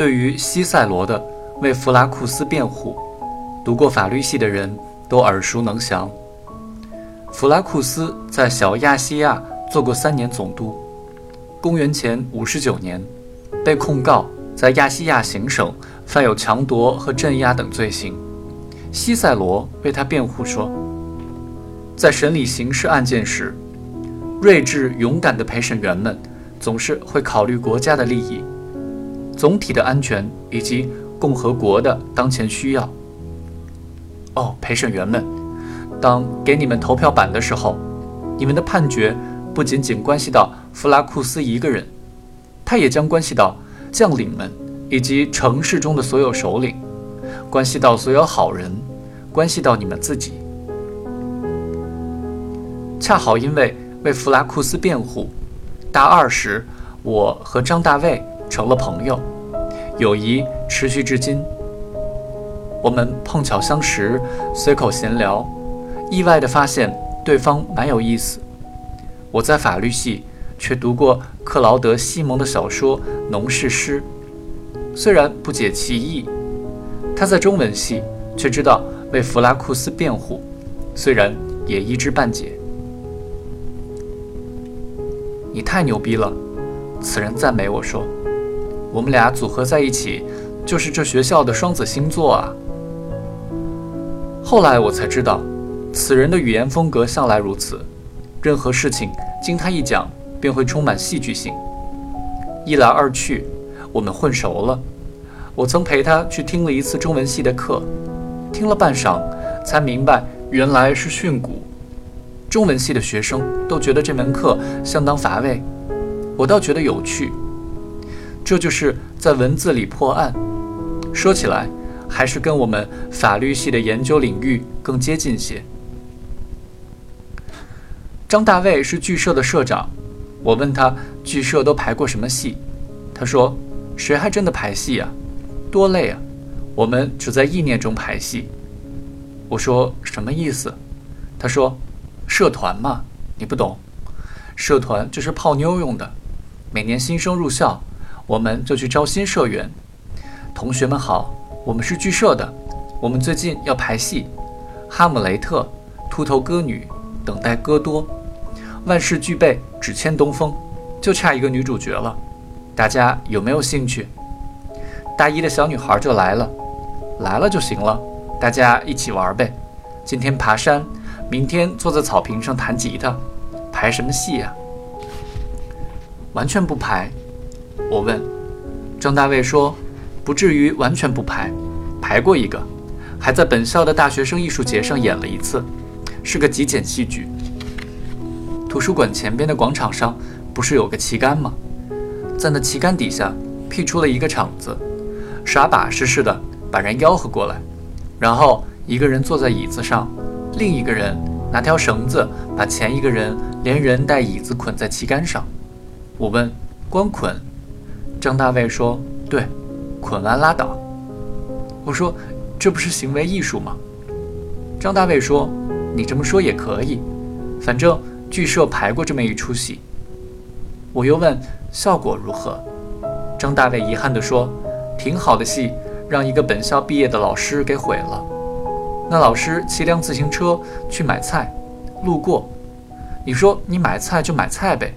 对于西塞罗的为弗拉库斯辩护，读过法律系的人都耳熟能详。弗拉库斯在小亚细亚做过三年总督，公元前五十九年，被控告在亚细亚行省犯有强夺和镇压等罪行。西塞罗为他辩护说，在审理刑事案件时，睿智勇敢的陪审员们总是会考虑国家的利益、总体的安全以及共和国的当前需要。哦，陪审员们，当给你们投票板的时候，你们的判决不仅仅关系到弗拉库斯一个人，他也将关系到将领们以及城市中的所有首领。关系到所有好人，关系到你们自己。恰好因为为弗拉库斯辩护，大二时我和张大卫成了朋友，友谊持续至今。我们碰巧相识，随口闲聊，意外地发现对方蛮有意思。我在法律系却读过克劳德·西蒙的小说《农事诗》，虽然不解其意。他在中文系却知道为弗拉库斯辩护，虽然也一知半解。你太牛逼了，此人赞美我说：“我们俩组合在一起，就是这学校的双子星座啊。”后来我才知道，此人的语言风格向来如此，任何事情经他一讲，便会充满戏剧性。一来二去，我们混熟了。我曾陪他去听了一次中文系的课，听了半晌，才明白原来是训诂。中文系的学生都觉得这门课相当乏味，我倒觉得有趣。这就是在文字里破案，说起来还是跟我们法律系的研究领域更接近些。张大卫是剧社的社长，我问他剧社都排过什么戏，他说：“谁还真的排戏啊？”多累啊！我们只在意念中排戏。我说什么意思？他说：“社团嘛，你不懂。社团就是泡妞用的。每年新生入校，我们就去招新社员。同学们好，我们是剧社的。我们最近要排戏，《哈姆雷特》《秃头歌女》等待戈多，万事俱备，只欠东风，就差一个女主角了。大家有没有兴趣？”大一的小女孩就来了，来了就行了，大家一起玩呗。今天爬山，明天坐在草坪上弹吉他，排什么戏呀？完全不排。我问，张大卫说，不至于完全不排，排过一个，还在本校的大学生艺术节上演了一次，是个极简戏剧。图书馆前边的广场上不是有个旗杆吗？在那旗杆底下辟出了一个场子。耍把式似的把人吆喝过来，然后一个人坐在椅子上，另一个人拿条绳子把前一个人连人带椅子捆在旗杆上。我问：“光捆？”张大卫说：“对，捆完拉倒。”我说：“这不是行为艺术吗？”张大卫说：“你这么说也可以，反正剧社排过这么一出戏。”我又问：“效果如何？”张大卫遗憾地说。挺好的戏，让一个本校毕业的老师给毁了。那老师骑辆自行车去买菜，路过，你说你买菜就买菜呗，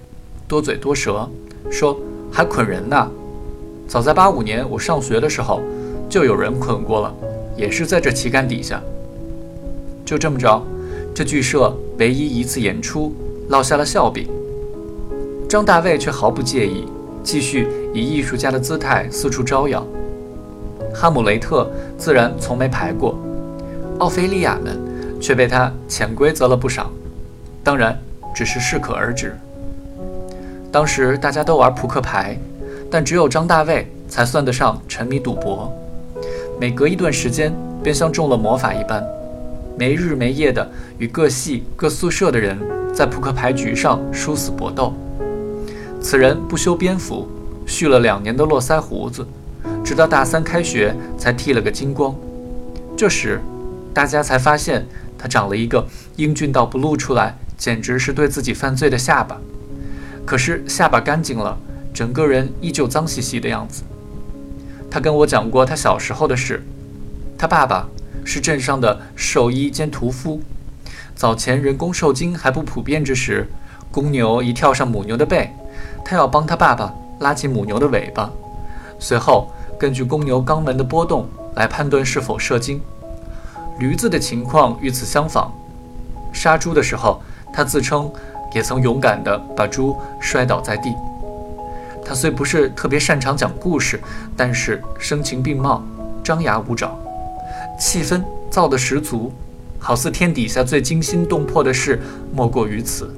多嘴多舌，说还捆人呢。早在八五年我上学的时候，就有人捆过了，也是在这旗杆底下。就这么着，这剧社唯一一次演出落下了笑柄。张大卫却毫不介意。继续以艺术家的姿态四处招摇。哈姆雷特自然从没排过，奥菲利亚们却被他潜规则了不少，当然只是适可而止。当时大家都玩扑克牌，但只有张大卫才算得上沉迷赌博，每隔一段时间便像中了魔法一般，没日没夜的与各系各宿舍的人在扑克牌局上殊死搏斗。此人不修边幅，蓄了两年的络腮胡子，直到大三开学才剃了个精光。这时，大家才发现他长了一个英俊到不露出来，简直是对自己犯罪的下巴。可是下巴干净了，整个人依旧脏兮兮的样子。他跟我讲过他小时候的事。他爸爸是镇上的兽医兼屠夫。早前人工受精还不普遍之时，公牛一跳上母牛的背，他要帮他爸爸拉起母牛的尾巴，随后根据公牛肛门的波动来判断是否射精。驴子的情况与此相仿。杀猪的时候，他自称也曾勇敢地把猪摔倒在地。他虽不是特别擅长讲故事，但是声情并茂，张牙舞爪，气氛造得十足。好似天底下最惊心动魄的事，莫过于此。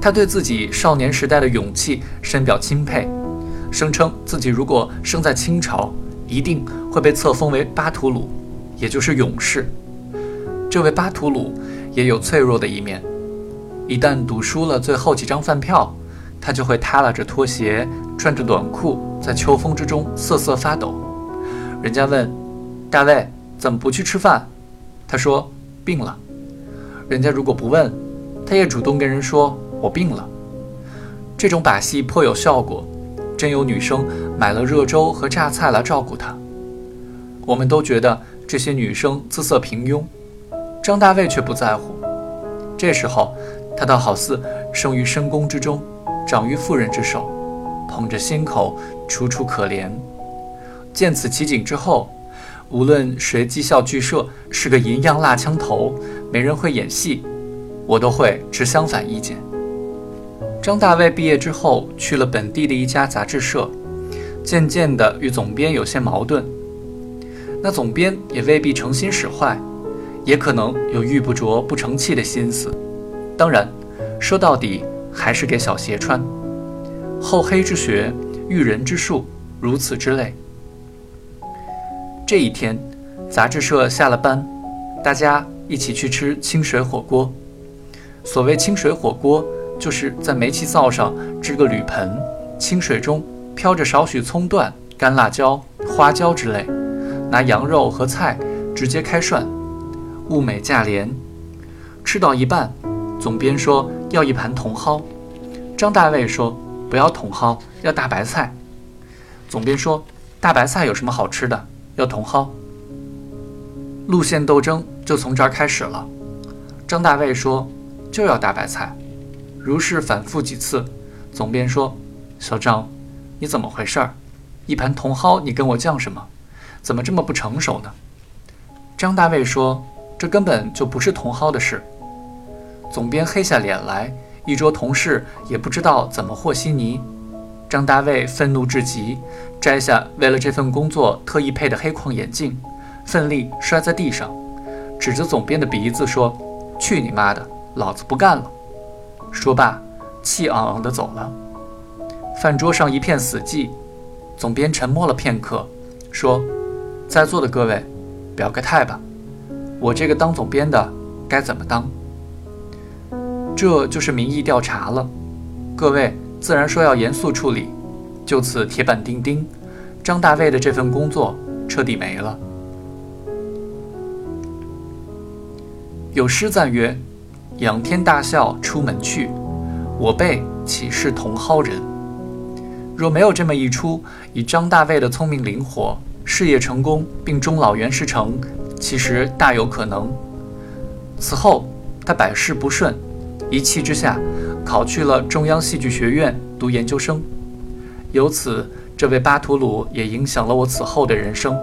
他对自己少年时代的勇气深表钦佩，声称自己如果生在清朝，一定会被册封为巴图鲁，也就是勇士。这位巴图鲁也有脆弱的一面，一旦赌输了最后几张饭票，他就会耷拉着拖鞋，穿着短裤，在秋风之中瑟瑟发抖。人家问：“大卫，怎么不去吃饭？”他说病了，人家如果不问，他也主动跟人说我病了。这种把戏颇有效果，真有女生买了热粥和榨菜来照顾他。我们都觉得这些女生姿色平庸，张大卫却不在乎。这时候，他倒好似生于深宫之中，长于妇人之手，捧着心口，楚楚可怜。见此奇景之后。无论谁讥笑剧社是个银样蜡枪头，没人会演戏，我都会持相反意见。张大卫毕业之后去了本地的一家杂志社，渐渐的与总编有些矛盾。那总编也未必诚心使坏，也可能有玉不琢不成器的心思。当然，说到底还是给小鞋穿。厚黑之学，育人之术，如此之类。这一天，杂志社下了班，大家一起去吃清水火锅。所谓清水火锅，就是在煤气灶上支个铝盆，清水中飘着少许葱段、干辣椒、花椒之类，拿羊肉和菜直接开涮，物美价廉。吃到一半，总编说要一盘茼蒿，张大卫说不要茼蒿，要大白菜。总编说大白菜有什么好吃的？要茼蒿，路线斗争就从这儿开始了。张大卫说就要大白菜，如是反复几次。总编说：“小张，你怎么回事儿？一盘茼蒿你跟我犟什么？怎么这么不成熟呢？”张大卫说：“这根本就不是茼蒿的事。”总编黑下脸来，一桌同事也不知道怎么和稀泥。张大卫愤怒至极，摘下为了这份工作特意配的黑框眼镜，奋力摔在地上，指着总编的鼻子说：“去你妈的，老子不干了！”说罢，气昂昂地走了。饭桌上一片死寂，总编沉默了片刻，说：“在座的各位，表个态吧，我这个当总编的该怎么当？这就是民意调查了，各位。”自然说要严肃处理，就此铁板钉钉，张大卫的这份工作彻底没了。有诗赞曰：“仰天大笑出门去，我辈岂是同蒿人？”若没有这么一出，以张大卫的聪明灵活，事业成功并终老袁世成，其实大有可能。此后他百事不顺，一气之下。考去了中央戏剧学院读研究生，由此，这位巴图鲁也影响了我此后的人生。